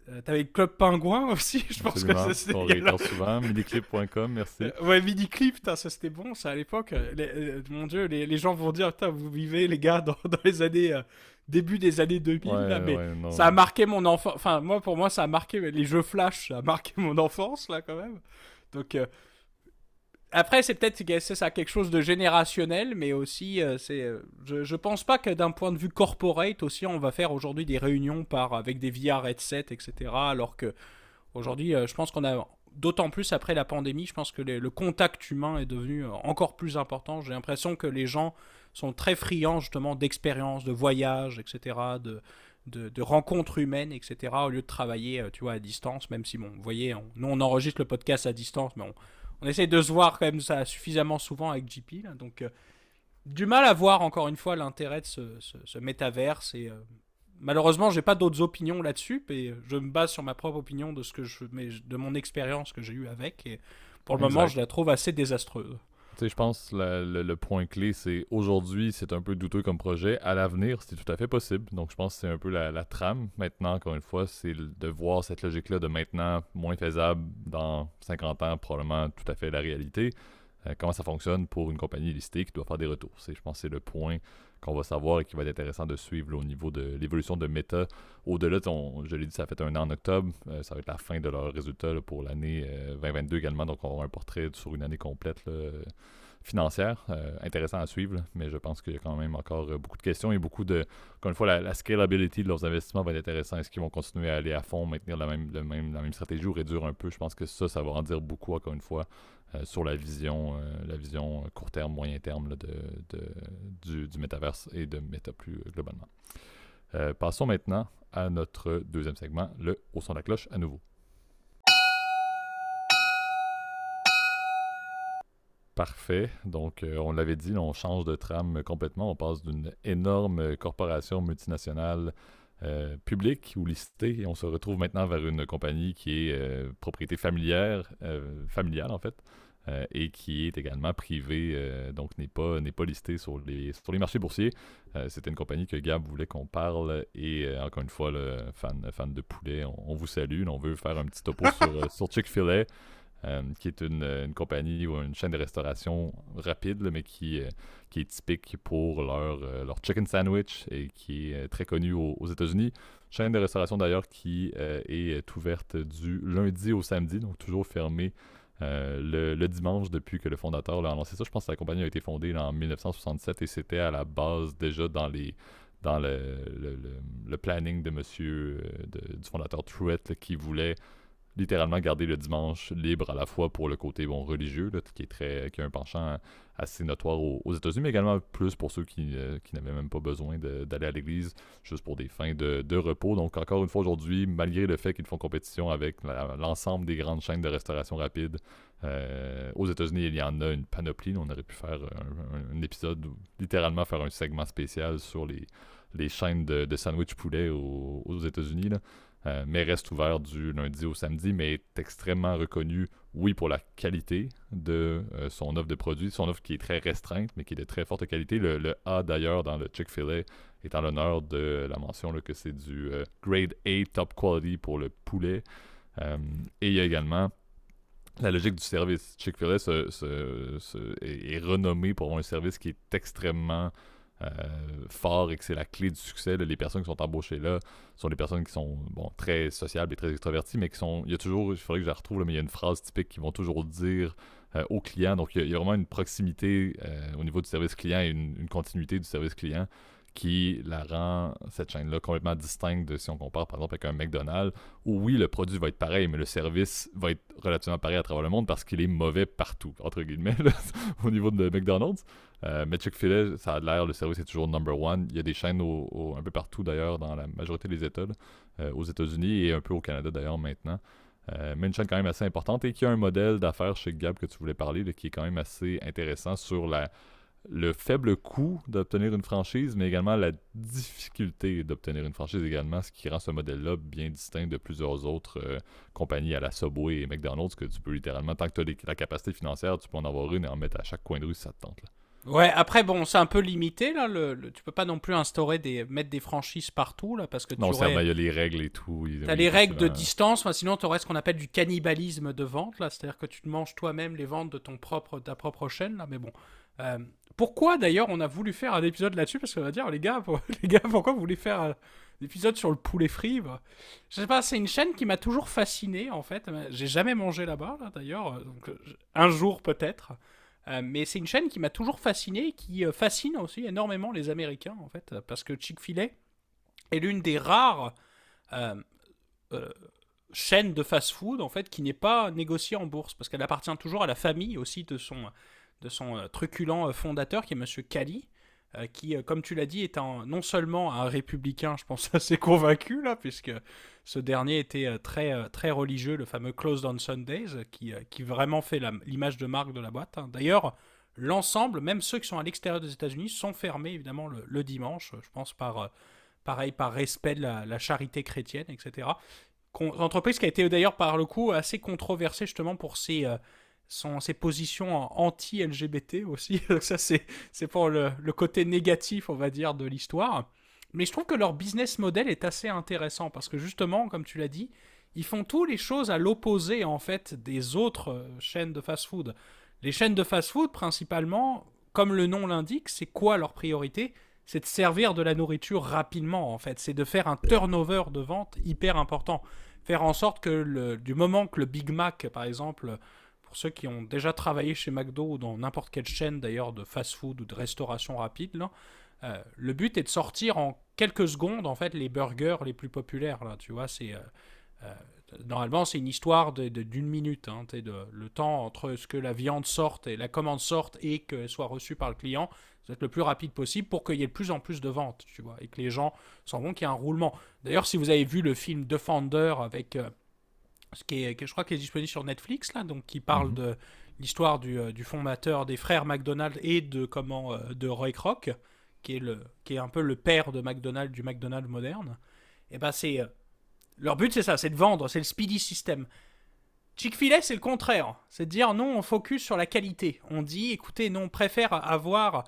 euh, tu avais le Club Pingouin aussi, je pense que c'était... On souvent, miniclip.com, merci. Euh, ouais, miniclip, ça c'était bon, ça, à l'époque. Euh, mon Dieu, les, les, gens vont dire, vous vivez, les gars, dans, dans les années... début des années 2000, là, mais ça a marqué mon enfance. Enfin, moi, pour moi, ça a marqué les jeux Flash, ça a marqué mon enfance, là, quand même. Donc, après, c'est peut-être ça quelque chose de générationnel, mais aussi, euh, euh, je, je pense pas que d'un point de vue corporate aussi, on va faire aujourd'hui des réunions par avec des VR headset, etc. Alors que aujourd'hui, euh, je pense qu'on a d'autant plus après la pandémie, je pense que le contact humain est devenu encore plus important. J'ai l'impression que les gens sont très friands justement d'expériences, de voyages, etc., de, rencontres humaines, etc., au lieu de travailler, tu vois, à distance, même si, bon, vous voyez, nous on enregistre le podcast à distance, mais on, on essaie de se voir quand même ça suffisamment souvent avec JP. donc, du mal à voir encore une fois l'intérêt de ce, ce, métaverse. Et malheureusement, j'ai pas d'autres opinions là-dessus. Et je me base sur ma propre opinion de, ce que je, de mon expérience que j'ai eue avec. Et pour le moment, je la trouve assez désastreuse je pense que le, point clé, c'est aujourd'hui, c'est un peu douteux comme projet. À l'avenir, c'est tout à fait possible. Donc, je pense que c'est un peu la, trame. Maintenant, encore une fois, c'est de voir cette logique-là de maintenant moins faisable dans 50 ans, probablement tout à fait la réalité. Euh, comment ça fonctionne pour une compagnie listée qui doit faire des retours. Je pense que c'est le point qu'on va savoir et qui va être intéressant de suivre au niveau de l'évolution de Meta. Au-delà, je l'ai dit, ça fait un an en octobre. Euh, ça va être la fin de leurs résultats pour l'année 2022 euh, également. Donc, on avoir un portrait sur une année complète financière. Euh, intéressant à suivre, mais je pense qu'il y a quand même encore beaucoup de questions et beaucoup de. Encore une fois, la, scalability de leurs investissements va être intéressant. Est-ce qu'ils vont continuer à aller à fond, maintenir la même, la stratégie ou réduire un peu? Je pense que ça, ça va en dire beaucoup, encore une fois, sur la vision, la vision court terme, moyen terme de, du, du métaverse et de Meta plus globalement. Euh, passons maintenant à notre deuxième segment, le Au son de la cloche à nouveau. Parfait. Donc, euh, on l'avait dit, on change de trame complètement. On passe d'une énorme corporation multinationale euh, publique ou listée et on se retrouve maintenant vers une compagnie qui est propriété familière, familiale en fait, euh, et qui est également privé, euh, donc n'est pas, pas listé sur les, sur les marchés boursiers. Euh, c'était une compagnie que Gab voulait qu'on parle et encore une fois, le fan, fan de poulet, on, vous salue. On veut faire un petit topo sur, sur Chick-fil-A. Qui est une, compagnie ou une chaîne de restauration rapide, mais qui, qui est typique pour leur, leur chicken sandwich et qui est très connue aux, États-Unis. Chaîne de restauration d'ailleurs qui est ouverte du lundi au samedi, donc toujours fermée euh, le, dimanche depuis que le fondateur a lancé ça. Je pense que la compagnie a été fondée en 1967 et c'était à la base déjà dans les dans le, le, planning de monsieur euh, du fondateur Truett qui voulait littéralement garder le dimanche libre à la fois pour le côté bon, religieux, qui, est très, qui a un penchant assez notoire aux, États-Unis, mais également plus pour ceux qui, euh, qui n'avaient même pas besoin d'aller à l'église, juste pour des fins de, de, repos. Donc encore une fois aujourd'hui, malgré le fait qu'ils font compétition avec l'ensemble des grandes chaînes de restauration rapide, euh, aux États-Unis, il y en a une panoplie. On aurait pu faire un, épisode, littéralement faire un segment spécial sur les, les chaînes de, de sandwich poulet aux, aux États-Unis. Euh, mais reste ouvert du lundi au samedi, mais est extrêmement reconnu, oui, pour la qualité de euh, son offre de produits, son offre qui est très restreinte, mais qui est de très forte qualité. Le, A d'ailleurs dans le Chick-fil-A est en l'honneur de la mention que c'est du euh, Grade A Top Quality pour le poulet. et il y a également la logique du service. Chick-fil-A est, renommé pour un service qui est extrêmement fort et que c'est la clé du succès. les personnes qui sont embauchées là sont des personnes qui sont bon, très sociables et très extraverties, mais qui sont. Il y a toujours, il faudrait que je la retrouve, mais il y a une phrase typique qu'ils vont toujours dire euh, aux clients. Donc il y, a, vraiment une proximité euh, au niveau du service client et une, continuité du service client qui la rend, cette chaîne-là, complètement distincte de si on compare par exemple avec un McDonald's, où oui, le produit va être pareil, mais le service va être relativement pareil à travers le monde parce qu'il est mauvais partout, entre guillemets, au niveau de McDonald's. Euh, mais Chick-fil-A, ça a l'air, le service est toujours number one. Il y a des chaînes un peu partout d'ailleurs, dans la majorité des États, euh, aux États-Unis et un peu au Canada d'ailleurs maintenant. Euh, mais une chaîne quand même assez importante et qui a un modèle d'affaires chez Gab que tu voulais parler, qui est quand même assez intéressant sur le faible coût d'obtenir une franchise, mais également la difficulté d'obtenir une franchise également, ce qui rend ce modèle-là bien distinct de plusieurs autres compagnies à la Subway et McDonald's, que tu peux littéralement, tant que tu as la capacité financière, tu peux en avoir une et en mettre à chaque coin de rue si ça te tente. Là. Ouais, après bon, c'est un peu limité là. Le, tu peux pas non plus instaurer des mettre des franchises partout là parce que non, il y a les règles et tout. T'as les règles de distance, sinon tu aurais ce qu'on appelle du cannibalisme de vente là, c'est-à-dire que tu te manges toi-même les ventes de ton propre ta propre chaîne là. Mais bon, euh, pourquoi d'ailleurs on a voulu faire un épisode là-dessus Parce qu'on va dire les gars, les gars, pourquoi vous voulez faire un épisode sur le poulet frit Je sais pas, c'est une chaîne qui m'a toujours fasciné en fait. J'ai jamais mangé là-bas là, d'ailleurs, donc euh, un jour peut-être. Euh, mais c'est une chaîne qui m'a toujours fasciné, qui euh, fascine aussi énormément les Américains, en fait, parce que Chick-fil-A est l'une des rares euh, chaînes de fast-food, en fait, qui n'est pas négociée en bourse, parce qu'elle appartient toujours à la famille aussi de son, de son truculent fondateur, qui est Monsieur Cali. Euh, qui, euh, comme tu l'as dit, est un, non seulement un républicain, je pense assez convaincu, là, puisque ce dernier était euh, très, très religieux, le fameux Closed on Sundays, qui, qui vraiment fait l'image de marque de la boîte. Hein. D'ailleurs, l'ensemble, même ceux qui sont à l'extérieur des États-Unis, sont fermés évidemment le, dimanche, je pense par, pareil, par respect de la, charité chrétienne, etc. entreprise qui a été d'ailleurs par le coup assez controversée justement pour ses son, ses positions anti-LGBT aussi. Donc ça, c'est, c'est pour le, le, côté négatif, on va dire, de l'histoire. Mais je trouve que leur business model est assez intéressant parce que justement, comme tu l'as dit, ils font tous les choses à l'opposé en fait des autres euh, chaînes de fast-food. Les chaînes de fast-food, principalement, comme le nom l'indique, c'est quoi leur priorité? C'est de servir de la nourriture rapidement en fait. C'est de faire un turnover de vente hyper important. Faire en sorte que le, du moment que le Big Mac, par exemple, pour ceux qui ont déjà travaillé chez McDo ou dans n'importe quelle chaîne d'ailleurs de fast-food ou de restauration rapide, euh, le but est de sortir en quelques secondes en fait les burgers les plus populaires. Là, tu vois, c'est euh, euh, normalement c'est une histoire d'une minute, hein, le temps entre ce que la viande sorte et la commande sorte et qu'elle soit reçue par le client, être le plus rapide possible pour qu'il y ait de plus en plus de ventes, tu vois, et que les gens s'en vont qu'il y a un roulement. D'ailleurs, si vous avez vu le film Defender avec ce qui est, je crois qu'il est disponible sur Netflix, là, donc qui parle mhm. de l'histoire du, euh, du, fondateur des frères McDonald's et de, comment, euh, de Roy Kroc, qui est, le, qui est un peu le père de McDonald's, du McDonald's moderne. Et ben c'est. Euh, leur but, c'est ça, c'est de vendre, c'est le speedy system. Chick-fil-A, c'est le contraire. C'est de dire non, on focus sur la qualité. On dit, écoutez, non, on préfère avoir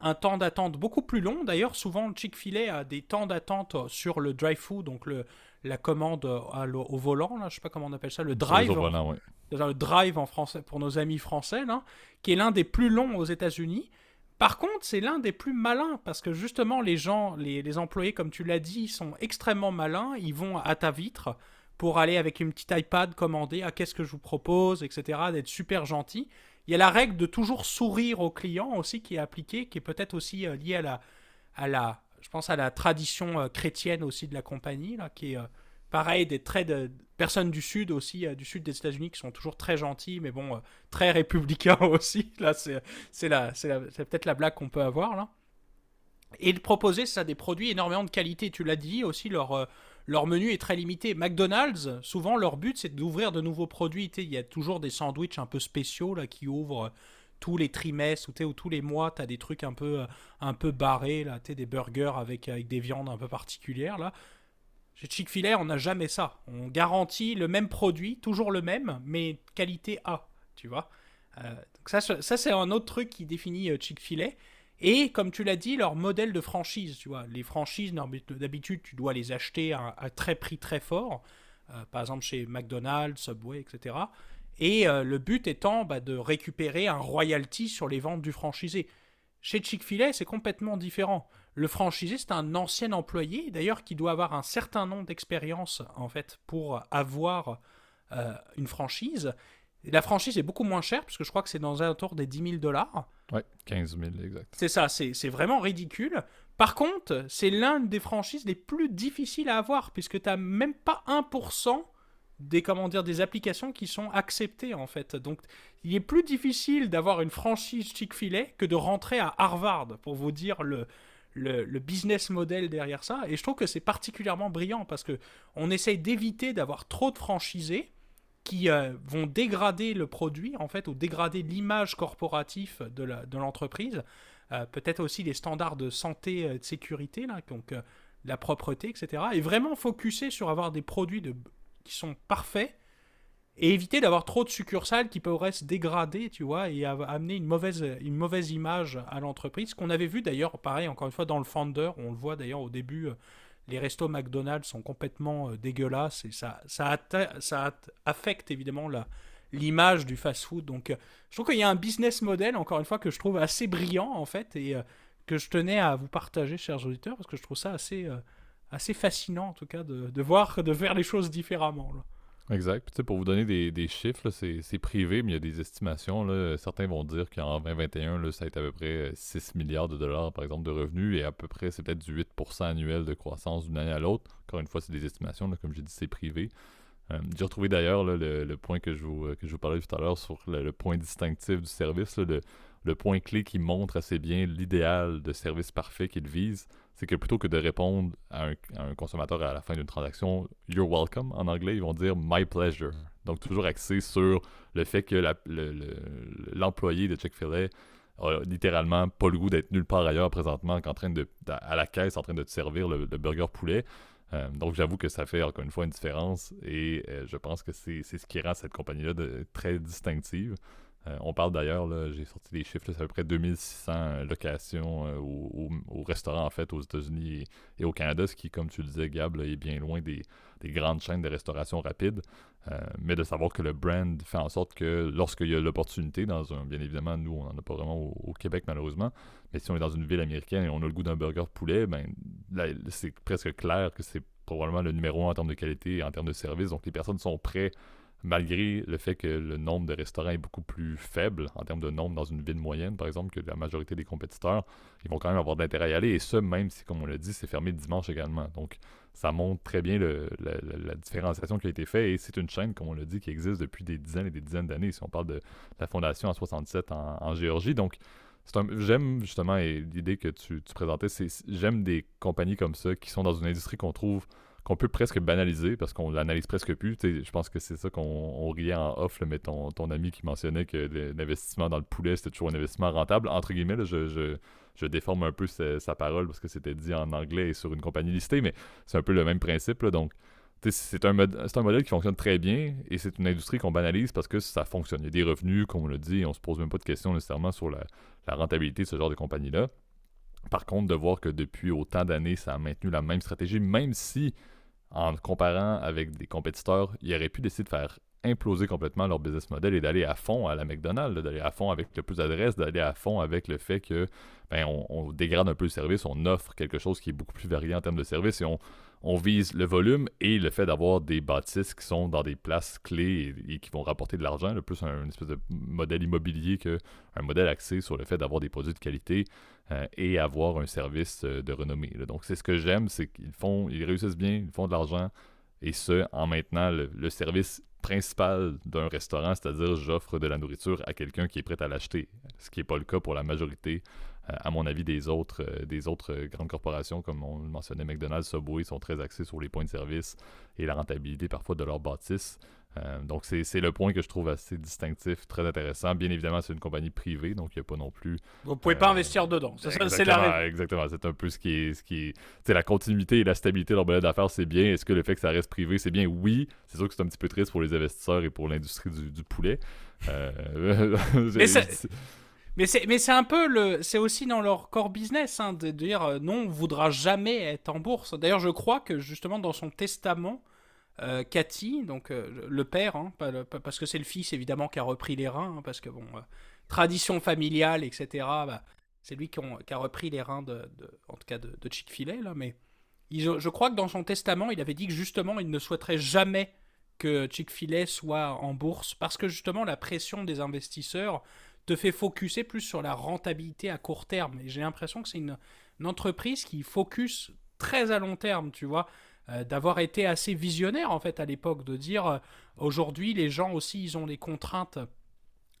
un temps d'attente beaucoup plus long. D'ailleurs, souvent, le Chick-fil-A a des temps d'attente sur le drive-thru, donc le, la commande au volant, là, je sais pas comment on appelle ça, le drive. Le drive en français, pour nos amis français, là, qui est l'un des plus longs aux États-Unis. Par contre, c'est l'un des plus malins parce que justement, les gens, les, employés, comme tu l'as dit, sont extrêmement malins. Ils vont à ta vitre pour aller avec une petite iPad commander à ah, qu'est-ce que je vous propose, etc., d'être super gentil. Il y a la règle de toujours sourire aux clients aussi qui est appliquée, qui est peut-être aussi euh, liée à la, à la je pense à la tradition euh, chrétienne aussi de la compagnie, là, qui est euh, pareil, des traits de personnes du sud aussi, euh, du sud des États-Unis, qui sont toujours très gentils, mais bon, très républicains aussi. Là, c'est, peut-être la blague qu'on peut avoir, là. Et de proposer, ça, des produits énormément de qualité. Tu l'as dit aussi, leur, leur menu est très limité. McDonald's, souvent, leur but, c'est d'ouvrir de nouveaux produits. Il y a toujours des sandwichs un peu spéciaux là, qui ouvrent tous les trimestres ou, tous les mois, tu as des trucs un peu, euh, un peu barrés, là, des burgers avec, avec des viandes un peu particulières. Là. Chez Chick-fil-A, on n'a jamais ça. On garantit le même produit, toujours le même, mais qualité A, tu vois. Euh, ça, ça c'est un autre truc qui définit euh, Chick-fil-A. Et comme tu l'as dit, leur modèle de franchise, tu vois. Les franchises, d'habitude, tu dois les acheter à, très prix très fort. par exemple, chez McDonald's, Subway, etc. Et euh, le but étant bah, de récupérer un royalty sur les ventes du franchisé. Chez Chick-fil-A, c'est complètement différent. Le franchisé, c'est un ancien employé, d'ailleurs, qui doit avoir un certain nombre d'expériences, en fait, pour avoir euh, une franchise. la franchise est beaucoup moins chère, puisque je crois que c'est dans un tour des 10 000 dollars. Oui, 15 000, exact. C'est ça, c'est vraiment ridicule. Par contre, c'est l'un des franchises les plus difficiles à avoir, puisque tu n'as même pas 1% des comment dire des applications qui sont acceptées en fait. Donc il est plus difficile d'avoir une franchise Chick-fil-A que de rentrer à Harvard pour vous dire le, le, business model derrière ça. Et je trouve que c'est particulièrement brillant parce que on essaye d'éviter d'avoir trop de franchisés qui euh, vont dégrader le produit en fait ou dégrader l'image corporative de l'entreprise. Euh, peut-être aussi les standards de santé et de sécurité là, donc euh, la propreté, etc. Et vraiment focuser sur avoir des produits de qui sont parfaits et éviter d'avoir trop de succursales qui pourraient se dégrader, tu vois, et amener une mauvaise, une mauvaise image à l'entreprise. Qu'on avait vu d'ailleurs, pareil, encore une fois, dans le Founder, on le voit d'ailleurs au début, euh, les restos McDonald's sont complètement euh, dégueulasses et ça, ça, ça affecte évidemment la, l'image du fast-food. Donc, euh, je trouve qu'il y a un business model, encore une fois, que je trouve assez brillant, en fait, et que je tenais à vous partager, chers auditeurs, parce que je trouve ça assez assez fascinant en tout cas de, voir, de faire les choses différemment. Là. Exact. pour vous donner des, chiffres, c'est privé, mais il y a des estimations. Là. Certains vont dire qu'en 2021, là, ça a été à peu près 6 milliards de dollars, par exemple, de revenus, et à peu près, c'est peut-être du 8% annuel de croissance d'une année à l'autre. Encore une fois, c'est des estimations, là, comme j'ai dit, c'est privé. Euh, j'ai retrouvé d'ailleurs le, point que je, vous, que je vous parlais tout à l'heure sur le, point distinctif du service. Le point clé qui montre assez bien l'idéal de service parfait qu'ils visent, c'est que plutôt que de répondre à un, consommateur à la fin d'une transaction, You're welcome en anglais, ils vont dire My pleasure. Donc toujours axé sur le fait que l'employé de Chick-fil-A a littéralement pas le goût d'être nulle part ailleurs présentement qu'en train de à la caisse en train de te servir le, burger poulet. Euh, donc j'avoue que ça fait encore une fois une différence et euh, je pense que c'est ce qui rend cette compagnie-là très distinctive. Euh, on parle d'ailleurs, j'ai sorti des chiffres, c'est à peu près 2600 euh, locations euh, au, restaurant fait aux États-Unis et, au Canada, ce qui, comme tu le disais, Gab, est bien loin des, grandes chaînes de restauration rapide. mais de savoir que le brand fait en sorte que lorsqu'il y a l'opportunité, dans un, bien évidemment, nous, on n'en a pas vraiment au, Québec malheureusement, mais si on est dans une ville américaine et on a le goût d'un burger poulet, ben c'est presque clair que c'est probablement le numéro un en termes de qualité et en termes de service. Donc les personnes sont prêtes malgré le fait que le nombre de restaurants est beaucoup plus faible en termes de nombre dans une ville moyenne, par exemple, que la majorité des compétiteurs, ils vont quand même avoir de à y aller, et ce, même si, comme on l'a dit, c'est fermé dimanche également. Donc, ça montre très bien la, différenciation qui a été faite, et c'est une chaîne, comme on l'a dit, qui existe depuis des dizaines et des dizaines d'années, si on parle de la fondation en 67 en, Géorgie. Donc, j'aime justement l'idée que tu, tu présentais, j'aime des compagnies comme ça qui sont dans une industrie qu'on trouve qu'on peut presque banaliser parce qu'on l'analyse presque plus. je pense que c'est ça qu'on riait en off, mais ton, ami qui mentionnait que l'investissement dans le poulet, c'était toujours un investissement rentable. Entre guillemets, je, je, déforme un peu sa, parole parce que c'était dit en anglais et sur une compagnie listée, mais c'est un peu le même principe. donc, c'est un, modèle qui fonctionne très bien et c'est une industrie qu'on banalise parce que ça fonctionne. Il y a des revenus, comme on l'a dit, on se pose même pas de questions nécessairement sur la, la rentabilité de ce genre de compagnie-là. Par contre, de voir que depuis autant d'années, ça a maintenu la même stratégie, même si en comparant avec des compétiteurs, ils auraient pu décider de faire imploser complètement leur business model et d'aller à fond à la McDonald's, d'aller à fond avec le plus d'adresses, d'aller à fond avec le fait que ben, on, dégrade un peu le service, on offre quelque chose qui est beaucoup plus varié en termes de service et on, on vise le volume et le fait d'avoir des bâtisses qui sont dans des places clés et, qui vont rapporter de l'argent, plus un, espèce de modèle immobilier qu'un modèle axé sur le fait d'avoir des produits de qualité euh, et avoir un service euh, de renommée. Donc c'est ce que j'aime, c'est qu'ils réussissent bien, ils font de l'argent et ce en maintenant le, service principal d'un restaurant, c'est-à-dire j'offre de la nourriture à quelqu'un qui est prêt à l'acheter, ce qui n'est pas le cas pour la majorité à mon avis, des autres, euh, des autres euh, grandes corporations, comme on le mentionnait, McDonald's, Subway, sont très axés sur les points de service et la rentabilité parfois de leurs bâtisses. donc, c'est le point que je trouve assez distinctif, très intéressant. Bien évidemment, c'est une compagnie privée, donc il n'y a pas non plus. Vous ne pouvez pas investir dedans. C'est exactement, exactement. C'est un peu ce qui est. Ce qui est, la continuité et la stabilité de leur modèle d'affaires, c'est bien. Est-ce que le fait que ça reste privé, c'est bien? Oui. C'est sûr que c'est un petit peu triste pour les investisseurs et pour l'industrie du, du, poulet. Mais mais c'est, mais c'est un peu le, c'est aussi dans leur core business hein, de dire euh, non, on voudra jamais être en bourse. D'ailleurs, je crois que justement dans son testament, euh, Cathy, donc euh, le père, hein, parce que c'est le fils évidemment qui a repris les reins, hein, parce que bon, tradition familiale, etc. Bah, c'est lui qui, a repris les reins de, en tout cas de, Chick-fil-A là, mais je crois que dans son testament, il avait dit que justement, il ne souhaiterait jamais que Chick-fil-A soit en bourse parce que justement la pression des investisseurs te fait focuser plus sur la rentabilité à court terme. Et j'ai l'impression que c'est une, entreprise qui focus très à long terme, tu vois. Euh, d'avoir été assez visionnaire en fait à l'époque, de dire euh, aujourd'hui les gens aussi ils ont des contraintes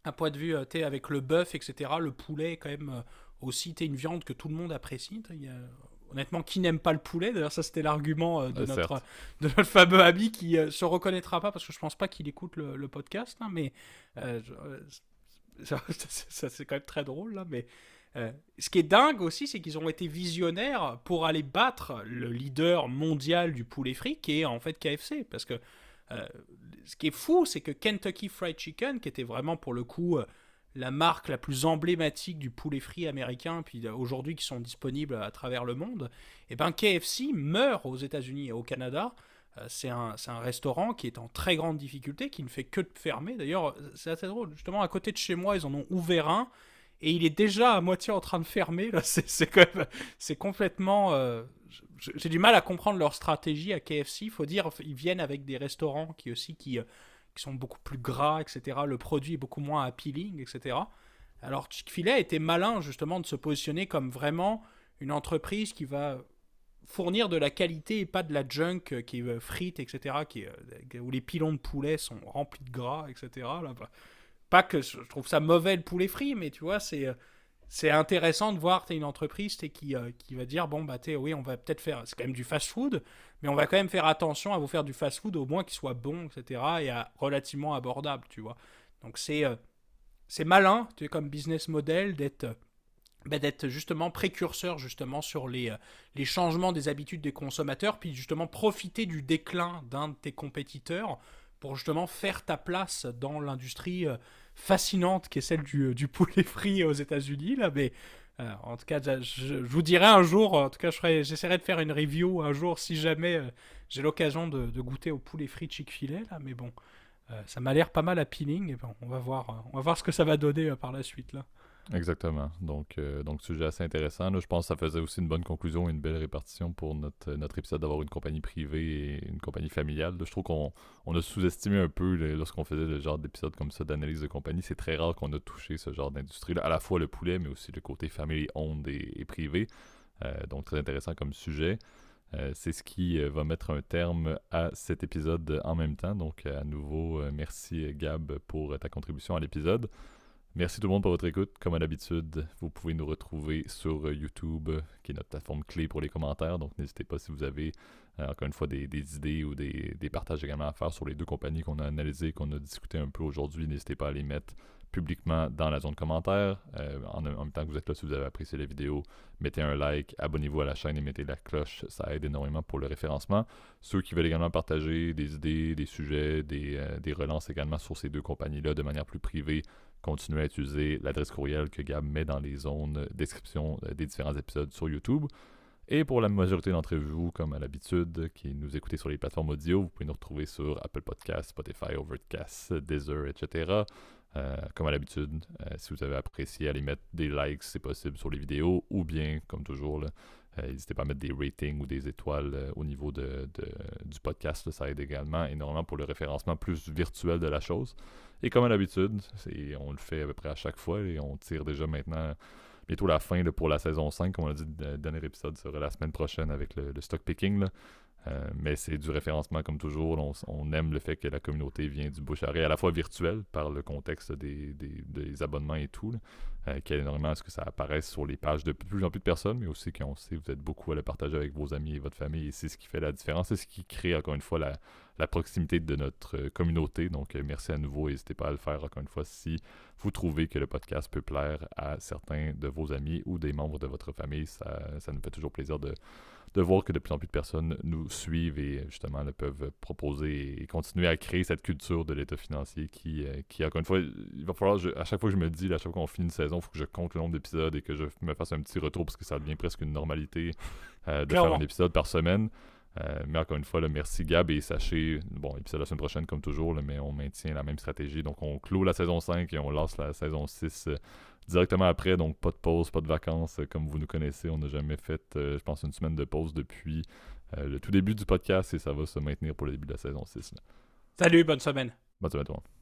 à point de vue, euh, tu avec le bœuf, etc. Le poulet quand même aussi, tu une viande que tout le monde apprécie. honnêtement, qui n'aime pas le poulet? D'ailleurs, ça c'était l'argument de, notre, de notre fameux ami qui se reconnaîtra pas parce que je pense pas qu'il écoute le, podcast, hein, mais ça, c'est quand même très drôle là, mais euh, ce qui est dingue aussi, c'est qu'ils ont été visionnaires pour aller battre le leader mondial du poulet frit, qui est en fait KFC. Parce que euh, ce qui est fou, c'est que Kentucky Fried Chicken, qui était vraiment pour le coup euh, la marque la plus emblématique du poulet frit américain, puis aujourd'hui qui sont disponibles à travers le monde, et eh ben KFC meurt aux États-Unis et au Canada c'est un, restaurant qui est en très grande difficulté, qui ne fait que de fermer. D'ailleurs, c'est assez drôle. Justement, à côté de chez moi, ils en ont ouvert un. Et il est déjà à moitié en train de fermer. C'est complètement. Euh, j'ai du mal à comprendre leur stratégie à KFC. Il faut dire, ils viennent avec des restaurants qui aussi qui, euh, sont beaucoup plus gras, etc. Le produit est beaucoup moins appealing, etc. Alors Chick-fil-A était malin justement de se positionner comme vraiment une entreprise qui va fournir de la qualité et pas de la junk euh, qui est euh, frite, etc., qui euh, où les pilons de poulet sont remplis de gras, etc. Là, bah, pas que je trouve ça mauvais le poulet frit, mais tu vois, c'est c'est intéressant de voir tu une entreprise qui, qui va dire bon bah oui on va peut-être faire c'est quand même du fast food mais on va quand même faire attention à vous faire du fast food au moins qui soit bon etc et à, relativement abordable tu vois donc c'est c'est malin tu es comme business model d'être bah, d'être justement précurseur justement sur les, euh, les changements des habitudes des consommateurs, puis justement profiter du déclin d'un de tes compétiteurs pour justement faire ta place dans l'industrie euh, fascinante qui est celle du, euh, du poulet frit aux États-Unis. Là, mais en tout cas, je, vous dirai un jour, en tout cas, j'essaierai de faire une review un jour si jamais j'ai l'occasion de, goûter au poulet frit Chick-fil-A. mais bon, ça m'a l'air pas mal appealing. Et on va voir, on va voir ce que ça va donner par la suite là. Exactement. Donc, euh, donc sujet assez intéressant. je pense que ça faisait aussi une bonne conclusion et une belle répartition pour notre, notre épisode d'avoir une compagnie privée et une compagnie familiale. je trouve qu'on on a sous-estimé un peu lorsqu'on faisait le genre d'épisode comme ça d'analyse de compagnie. C'est très rare qu'on a touché ce genre d'industrie-là, à la fois le poulet, mais aussi le côté family owned et, privé. Euh, donc très intéressant comme sujet. Euh, c'est ce qui va mettre un terme à cet épisode en même temps. Donc à nouveau, merci Gab pour ta contribution à l'épisode. Merci tout le monde pour votre écoute. Comme à l'habitude, vous pouvez nous retrouver sur euh, YouTube, qui est notre plateforme clé pour les commentaires. Donc n'hésitez pas si vous avez, euh, encore une fois, des, idées ou des, partages également à faire sur les deux compagnies qu'on a analysées, qu'on a discuté un peu aujourd'hui. N'hésitez pas à les mettre publiquement dans la zone commentaire. Euh, en, même temps que vous êtes là, si vous avez apprécié la vidéo, mettez un like, abonnez-vous à la chaîne et mettez la cloche. Ça aide énormément pour le référencement. Ceux qui veulent également partager des idées, des sujets, des, des relances également sur ces deux compagnies-là de manière plus privée, continuer à utiliser l'adresse courriel que Gab met dans les zones description euh, des différents épisodes sur YouTube. Et pour la majorité d'entre vous, comme à l'habitude, qui nous écoutez sur les plateformes audio, vous pouvez nous retrouver sur Apple Podcasts, Spotify, Overcast, Deezer, etc. Euh, comme à l'habitude, euh, si vous avez apprécié, allez mettre des likes, c'est possible, sur les vidéos, ou bien, comme toujours, n'hésitez pas à mettre des ratings ou des étoiles au niveau de, du podcast. ça aide également énormément pour le référencement plus virtuel de la chose. Et comme à l'habitude, on le fait à peu près à chaque fois et on tire déjà maintenant bientôt la fin pour la saison 5. Comme on a dit, le dernier épisode sera la semaine prochaine avec le, stock picking. Euh, mais c'est du référencement comme toujours. On, aime le fait que la communauté vient du bouche à à la fois virtuel par le contexte des, abonnements et tout, euh, qui aide énormément à ce que ça apparaisse sur les pages de plus en plus de personnes, mais aussi qu'on sait que vous êtes beaucoup à le partager avec vos amis et votre famille. Et c'est ce qui fait la différence. C'est ce qui crée encore une fois la, la proximité de notre euh, communauté. Donc, euh, merci à nouveau. N'hésitez pas à le faire encore une fois si vous trouvez que le podcast peut plaire à certains de vos amis ou des membres de votre famille. Ça, ça nous fait toujours plaisir de, de voir que de plus en plus de personnes nous suivent et justement le peuvent proposer et continuer à créer cette culture de l'état financier qui, euh, qui, encore une fois, il va falloir, à chaque fois que je me dis, à chaque fois qu'on finit une saison, il faut que je compte le nombre d'épisodes et que je me fasse un petit retour parce que ça devient presque une normalité de faire un épisode par semaine. Euh, mais encore une fois, le merci Gab et sachez, bon, épisode la semaine prochaine comme toujours, mais on maintient la même stratégie. Donc on clôt la saison 5 et on lance la saison 6 euh, directement après. Donc pas de pause, pas de vacances, euh, comme vous nous connaissez. On n'a jamais fait, je pense, une semaine de pause depuis le tout début du podcast et ça va se maintenir pour le début de la saison 6. Salut, bonne semaine. Bonne semaine à toi.